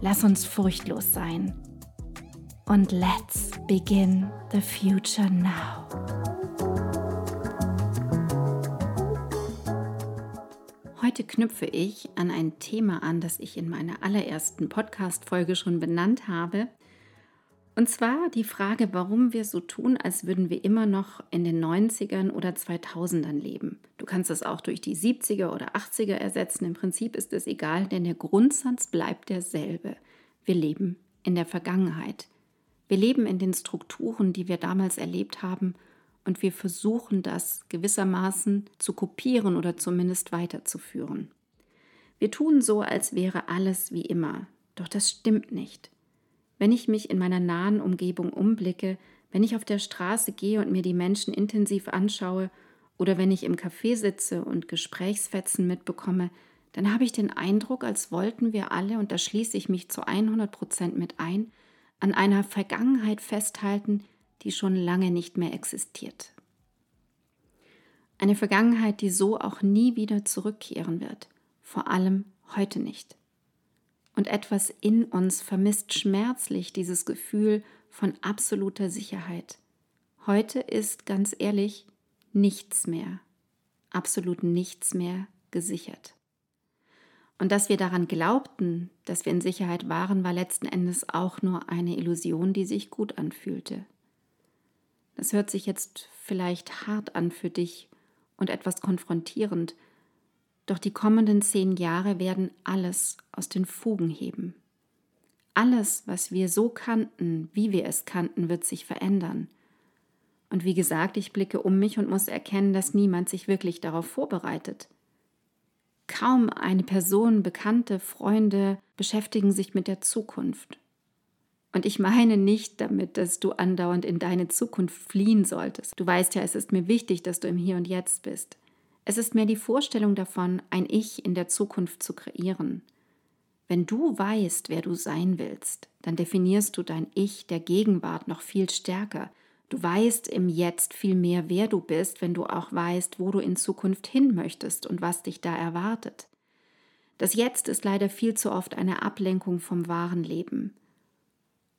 Lass uns furchtlos sein. Und let's begin the future now. Heute knüpfe ich an ein Thema an, das ich in meiner allerersten Podcast-Folge schon benannt habe. Und zwar die Frage, warum wir so tun, als würden wir immer noch in den 90ern oder 2000ern leben. Du kannst das auch durch die 70er oder 80er ersetzen. Im Prinzip ist es egal, denn der Grundsatz bleibt derselbe. Wir leben in der Vergangenheit. Wir leben in den Strukturen, die wir damals erlebt haben und wir versuchen das gewissermaßen zu kopieren oder zumindest weiterzuführen. Wir tun so, als wäre alles wie immer, doch das stimmt nicht. Wenn ich mich in meiner nahen Umgebung umblicke, wenn ich auf der Straße gehe und mir die Menschen intensiv anschaue oder wenn ich im Café sitze und Gesprächsfetzen mitbekomme, dann habe ich den Eindruck, als wollten wir alle, und da schließe ich mich zu 100 Prozent mit ein, an einer Vergangenheit festhalten, die schon lange nicht mehr existiert. Eine Vergangenheit, die so auch nie wieder zurückkehren wird, vor allem heute nicht und etwas in uns vermisst schmerzlich dieses Gefühl von absoluter Sicherheit. Heute ist ganz ehrlich nichts mehr, absolut nichts mehr gesichert. Und dass wir daran glaubten, dass wir in Sicherheit waren, war letzten Endes auch nur eine Illusion, die sich gut anfühlte. Das hört sich jetzt vielleicht hart an für dich und etwas konfrontierend, doch die kommenden zehn Jahre werden alles aus den Fugen heben. Alles, was wir so kannten, wie wir es kannten, wird sich verändern. Und wie gesagt, ich blicke um mich und muss erkennen, dass niemand sich wirklich darauf vorbereitet. Kaum eine Person, Bekannte, Freunde beschäftigen sich mit der Zukunft. Und ich meine nicht damit, dass du andauernd in deine Zukunft fliehen solltest. Du weißt ja, es ist mir wichtig, dass du im Hier und Jetzt bist. Es ist mehr die Vorstellung davon, ein Ich in der Zukunft zu kreieren. Wenn du weißt, wer du sein willst, dann definierst du dein Ich der Gegenwart noch viel stärker. Du weißt im Jetzt viel mehr, wer du bist, wenn du auch weißt, wo du in Zukunft hin möchtest und was dich da erwartet. Das Jetzt ist leider viel zu oft eine Ablenkung vom wahren Leben.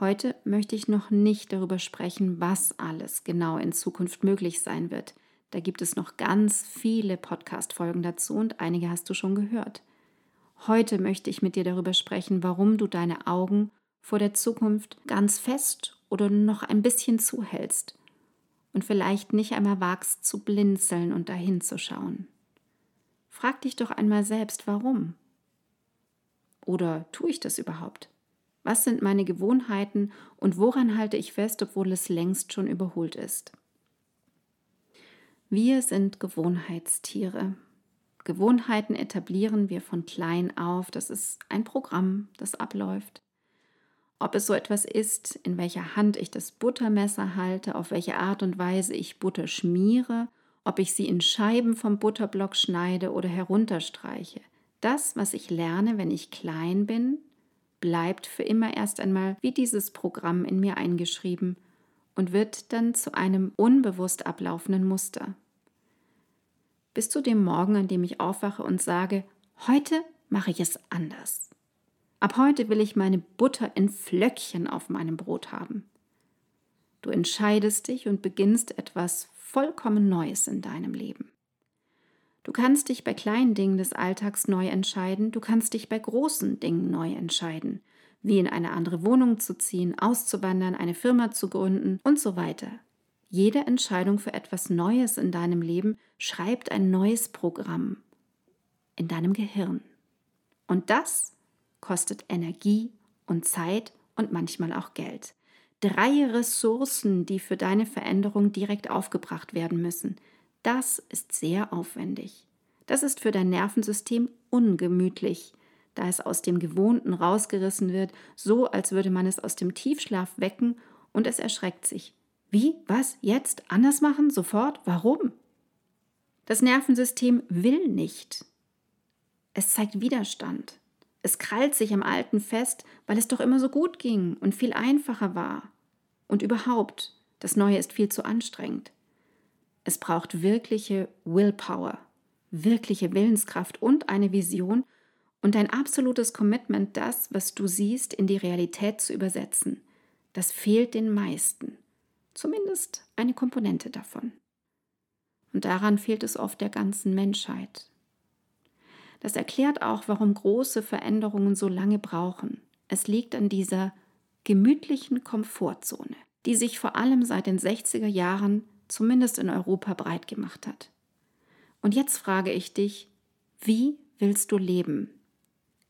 Heute möchte ich noch nicht darüber sprechen, was alles genau in Zukunft möglich sein wird. Da gibt es noch ganz viele Podcast-Folgen dazu und einige hast du schon gehört. Heute möchte ich mit dir darüber sprechen, warum du deine Augen vor der Zukunft ganz fest oder noch ein bisschen zuhältst und vielleicht nicht einmal wagst zu blinzeln und dahin zu schauen. Frag dich doch einmal selbst, warum? Oder tue ich das überhaupt? Was sind meine Gewohnheiten und woran halte ich fest, obwohl es längst schon überholt ist? Wir sind Gewohnheitstiere. Gewohnheiten etablieren wir von klein auf. Das ist ein Programm, das abläuft. Ob es so etwas ist, in welcher Hand ich das Buttermesser halte, auf welche Art und Weise ich Butter schmiere, ob ich sie in Scheiben vom Butterblock schneide oder herunterstreiche. Das, was ich lerne, wenn ich klein bin, bleibt für immer erst einmal wie dieses Programm in mir eingeschrieben und wird dann zu einem unbewusst ablaufenden Muster. Bis zu dem Morgen, an dem ich aufwache und sage, heute mache ich es anders. Ab heute will ich meine Butter in Flöckchen auf meinem Brot haben. Du entscheidest dich und beginnst etwas vollkommen Neues in deinem Leben. Du kannst dich bei kleinen Dingen des Alltags neu entscheiden, du kannst dich bei großen Dingen neu entscheiden. Wie in eine andere Wohnung zu ziehen, auszuwandern, eine Firma zu gründen und so weiter. Jede Entscheidung für etwas Neues in deinem Leben schreibt ein neues Programm in deinem Gehirn. Und das kostet Energie und Zeit und manchmal auch Geld. Drei Ressourcen, die für deine Veränderung direkt aufgebracht werden müssen. Das ist sehr aufwendig. Das ist für dein Nervensystem ungemütlich, da es aus dem Gewohnten rausgerissen wird, so als würde man es aus dem Tiefschlaf wecken und es erschreckt sich. Wie? Was? Jetzt? Anders machen? Sofort? Warum? Das Nervensystem will nicht. Es zeigt Widerstand. Es krallt sich am Alten fest, weil es doch immer so gut ging und viel einfacher war. Und überhaupt, das Neue ist viel zu anstrengend. Es braucht wirkliche Willpower, wirkliche Willenskraft und eine Vision und ein absolutes Commitment, das, was du siehst, in die Realität zu übersetzen. Das fehlt den meisten. Zumindest eine Komponente davon. Und daran fehlt es oft der ganzen Menschheit. Das erklärt auch, warum große Veränderungen so lange brauchen. Es liegt an dieser gemütlichen Komfortzone, die sich vor allem seit den 60er Jahren zumindest in Europa breit gemacht hat. Und jetzt frage ich dich, wie willst du leben?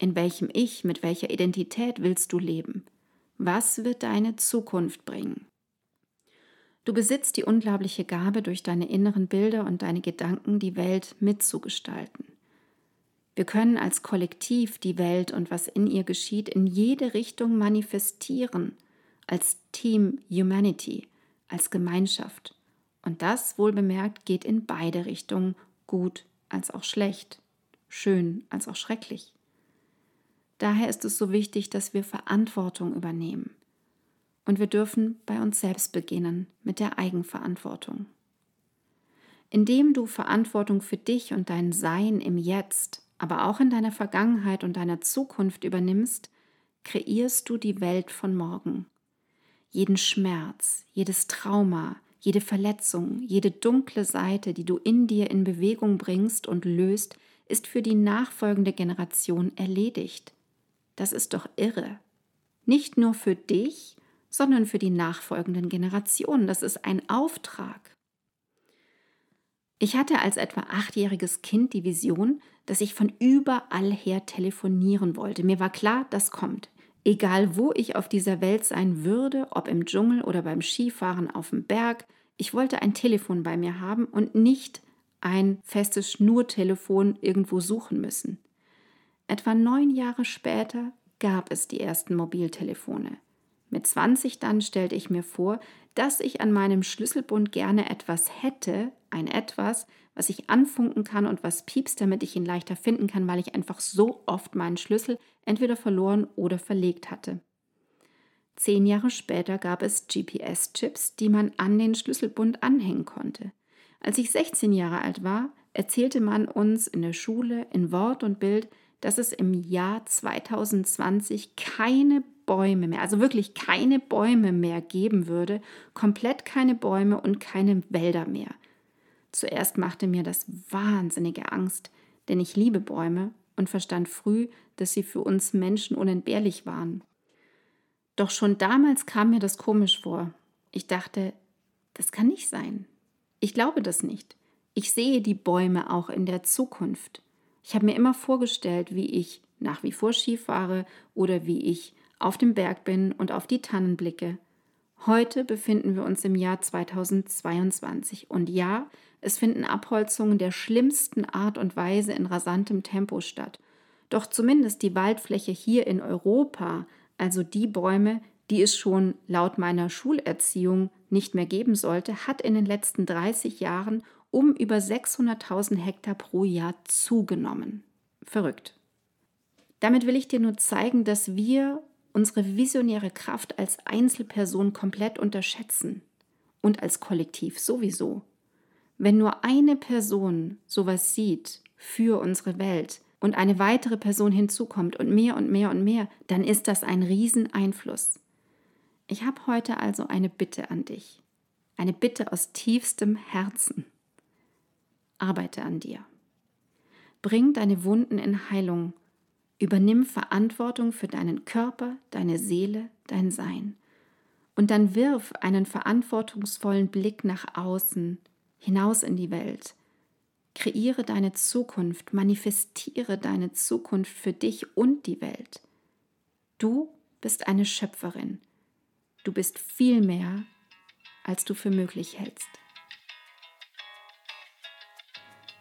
In welchem Ich, mit welcher Identität willst du leben? Was wird deine Zukunft bringen? Du besitzt die unglaubliche Gabe, durch deine inneren Bilder und deine Gedanken die Welt mitzugestalten. Wir können als Kollektiv die Welt und was in ihr geschieht in jede Richtung manifestieren, als Team Humanity, als Gemeinschaft. Und das, wohlbemerkt, geht in beide Richtungen, gut als auch schlecht, schön als auch schrecklich. Daher ist es so wichtig, dass wir Verantwortung übernehmen. Und wir dürfen bei uns selbst beginnen mit der Eigenverantwortung. Indem du Verantwortung für dich und dein Sein im Jetzt aber auch in deiner Vergangenheit und deiner Zukunft übernimmst, kreierst du die Welt von morgen. Jeden Schmerz, jedes Trauma, jede Verletzung, jede dunkle Seite, die du in dir in Bewegung bringst und löst, ist für die nachfolgende Generation erledigt. Das ist doch irre. Nicht nur für dich, sondern für die nachfolgenden Generationen. Das ist ein Auftrag. Ich hatte als etwa achtjähriges Kind die Vision, dass ich von überall her telefonieren wollte. Mir war klar, das kommt. Egal wo ich auf dieser Welt sein würde, ob im Dschungel oder beim Skifahren auf dem Berg, ich wollte ein Telefon bei mir haben und nicht ein festes Schnurtelefon irgendwo suchen müssen. Etwa neun Jahre später gab es die ersten Mobiltelefone. Mit 20 dann stellte ich mir vor, dass ich an meinem Schlüsselbund gerne etwas hätte, ein etwas, was ich anfunken kann und was piepst, damit ich ihn leichter finden kann, weil ich einfach so oft meinen Schlüssel entweder verloren oder verlegt hatte. Zehn Jahre später gab es GPS-Chips, die man an den Schlüsselbund anhängen konnte. Als ich 16 Jahre alt war, erzählte man uns in der Schule in Wort und Bild, dass es im Jahr 2020 keine Bäume mehr, also wirklich keine Bäume mehr geben würde, komplett keine Bäume und keine Wälder mehr. Zuerst machte mir das wahnsinnige Angst, denn ich liebe Bäume und verstand früh, dass sie für uns Menschen unentbehrlich waren. Doch schon damals kam mir das komisch vor. Ich dachte, das kann nicht sein. Ich glaube das nicht. Ich sehe die Bäume auch in der Zukunft. Ich habe mir immer vorgestellt, wie ich nach wie vor Ski fahre oder wie ich auf dem Berg bin und auf die Tannen blicke. Heute befinden wir uns im Jahr 2022 und ja, es finden Abholzungen der schlimmsten Art und Weise in rasantem Tempo statt. Doch zumindest die Waldfläche hier in Europa, also die Bäume, die es schon laut meiner Schulerziehung nicht mehr geben sollte, hat in den letzten 30 Jahren um über 600.000 Hektar pro Jahr zugenommen. Verrückt. Damit will ich dir nur zeigen, dass wir unsere visionäre Kraft als Einzelperson komplett unterschätzen und als Kollektiv sowieso. Wenn nur eine Person sowas sieht für unsere Welt und eine weitere Person hinzukommt und mehr und mehr und mehr, dann ist das ein Rieseneinfluss. Ich habe heute also eine Bitte an dich. Eine Bitte aus tiefstem Herzen. Arbeite an dir. Bring deine Wunden in Heilung Übernimm Verantwortung für deinen Körper, deine Seele, dein Sein. Und dann wirf einen verantwortungsvollen Blick nach außen, hinaus in die Welt. Kreiere deine Zukunft, manifestiere deine Zukunft für dich und die Welt. Du bist eine Schöpferin. Du bist viel mehr, als du für möglich hältst.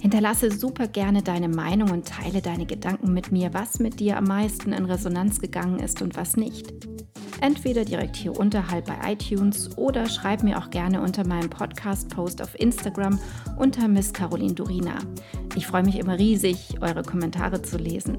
Hinterlasse super gerne deine Meinung und teile deine Gedanken mit mir, was mit dir am meisten in Resonanz gegangen ist und was nicht. Entweder direkt hier unterhalb bei iTunes oder schreib mir auch gerne unter meinem Podcast-Post auf Instagram unter Miss Caroline Durina. Ich freue mich immer riesig, eure Kommentare zu lesen.